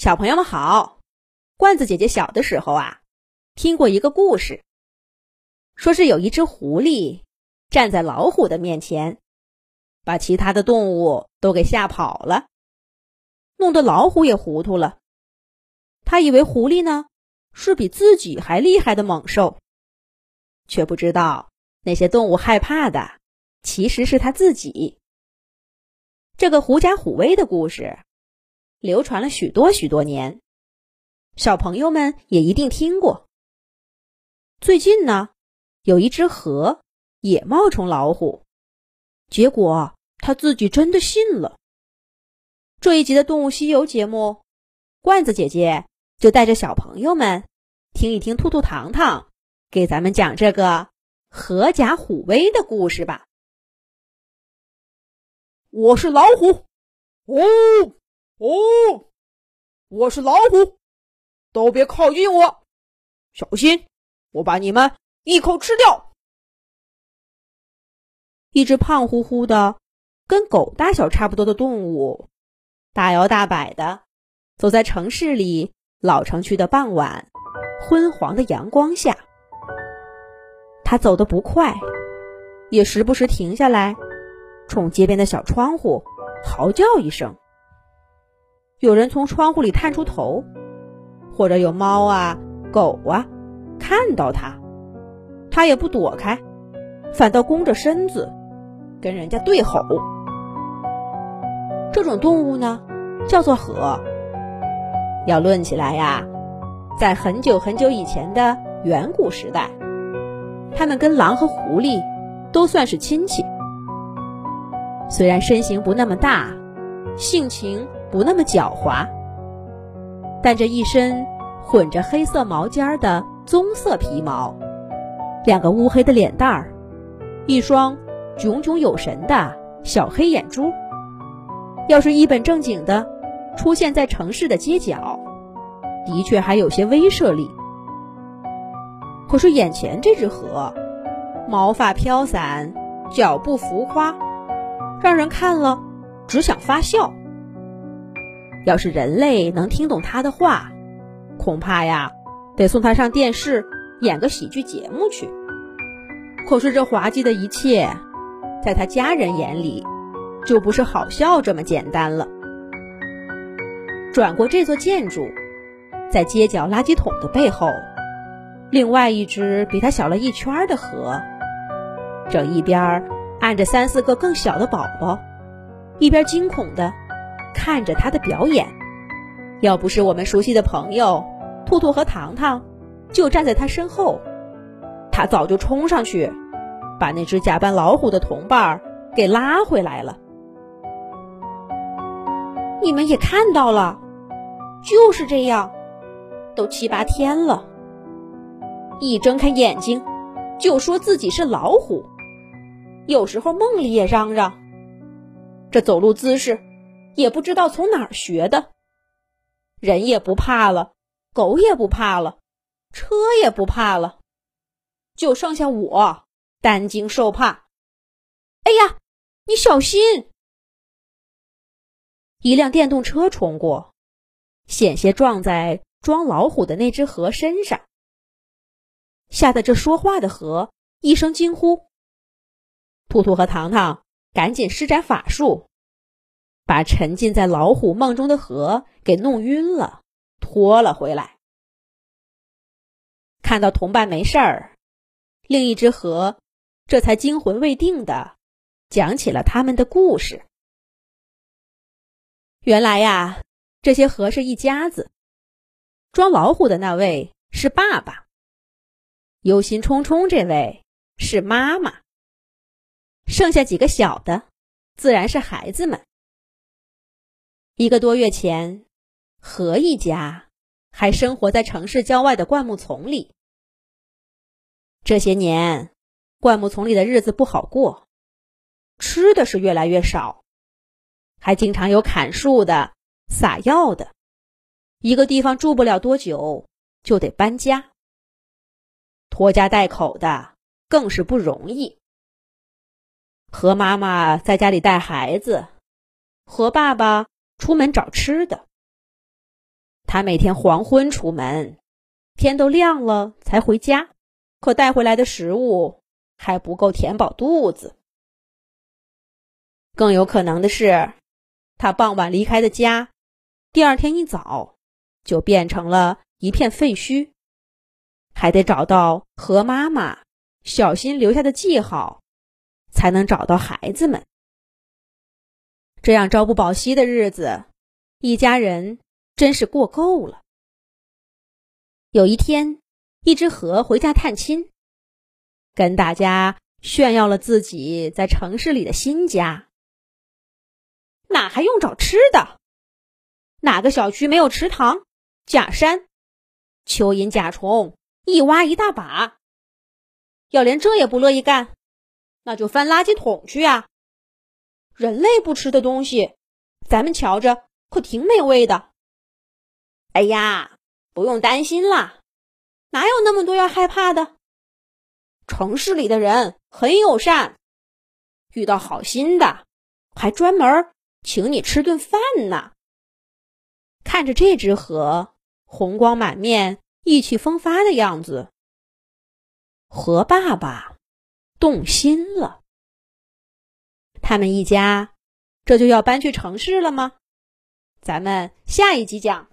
小朋友们好，罐子姐姐小的时候啊，听过一个故事，说是有一只狐狸站在老虎的面前，把其他的动物都给吓跑了，弄得老虎也糊涂了。他以为狐狸呢是比自己还厉害的猛兽，却不知道那些动物害怕的其实是他自己。这个狐假虎威的故事。流传了许多许多年，小朋友们也一定听过。最近呢，有一只河也冒充老虎，结果他自己真的信了。这一集的《动物西游》节目，罐子姐姐就带着小朋友们听一听兔兔糖糖给咱们讲这个狐假虎威的故事吧。我是老虎，哦。哦，我是老虎，都别靠近我，小心我把你们一口吃掉。一只胖乎乎的、跟狗大小差不多的动物，大摇大摆的走在城市里老城区的傍晚昏黄的阳光下。它走得不快，也时不时停下来，冲街边的小窗户嚎叫一声。有人从窗户里探出头，或者有猫啊、狗啊看到它，它也不躲开，反倒弓着身子跟人家对吼。这种动物呢，叫做鹤。要论起来呀，在很久很久以前的远古时代，它们跟狼和狐狸都算是亲戚。虽然身形不那么大，性情。不那么狡猾，但这一身混着黑色毛尖的棕色皮毛，两个乌黑的脸蛋儿，一双炯炯有神的小黑眼珠，要是一本正经的出现在城市的街角，的确还有些威慑力。可是眼前这只河，毛发飘散，脚步浮夸，让人看了只想发笑。要是人类能听懂他的话，恐怕呀，得送他上电视演个喜剧节目去。可是这滑稽的一切，在他家人眼里，就不是好笑这么简单了。转过这座建筑，在街角垃圾桶的背后，另外一只比它小了一圈的河，正一边按着三四个更小的宝宝，一边惊恐的。看着他的表演，要不是我们熟悉的朋友兔兔和糖糖就站在他身后，他早就冲上去，把那只假扮老虎的同伴儿给拉回来了。你们也看到了，就是这样，都七八天了，一睁开眼睛就说自己是老虎，有时候梦里也嚷嚷，这走路姿势。也不知道从哪儿学的，人也不怕了，狗也不怕了，车也不怕了，就剩下我担惊受怕。哎呀，你小心！一辆电动车冲过，险些撞在装老虎的那只河身上，吓得这说话的河一声惊呼。兔兔和糖糖赶紧施展法术。把沉浸在老虎梦中的河给弄晕了，拖了回来。看到同伴没事儿，另一只河这才惊魂未定的讲起了他们的故事。原来呀，这些河是一家子，装老虎的那位是爸爸，忧心忡忡这位是妈妈，剩下几个小的自然是孩子们。一个多月前，何一家还生活在城市郊外的灌木丛里。这些年，灌木丛里的日子不好过，吃的是越来越少，还经常有砍树的、撒药的，一个地方住不了多久就得搬家，拖家带口的更是不容易。何妈妈在家里带孩子，何爸爸。出门找吃的，他每天黄昏出门，天都亮了才回家，可带回来的食物还不够填饱肚子。更有可能的是，他傍晚离开的家，第二天一早就变成了一片废墟，还得找到何妈妈小心留下的记号，才能找到孩子们。这样朝不保夕的日子，一家人真是过够了。有一天，一只河回家探亲，跟大家炫耀了自己在城市里的新家。哪还用找吃的？哪个小区没有池塘、假山、蚯蚓、甲虫，一挖一大把。要连这也不乐意干，那就翻垃圾桶去呀！人类不吃的东西，咱们瞧着可挺美味的。哎呀，不用担心啦，哪有那么多要害怕的？城市里的人很友善，遇到好心的还专门。请你吃顿饭呢。看着这只河红光满面、意气风发的样子，河爸爸动心了。他们一家这就要搬去城市了吗？咱们下一集讲。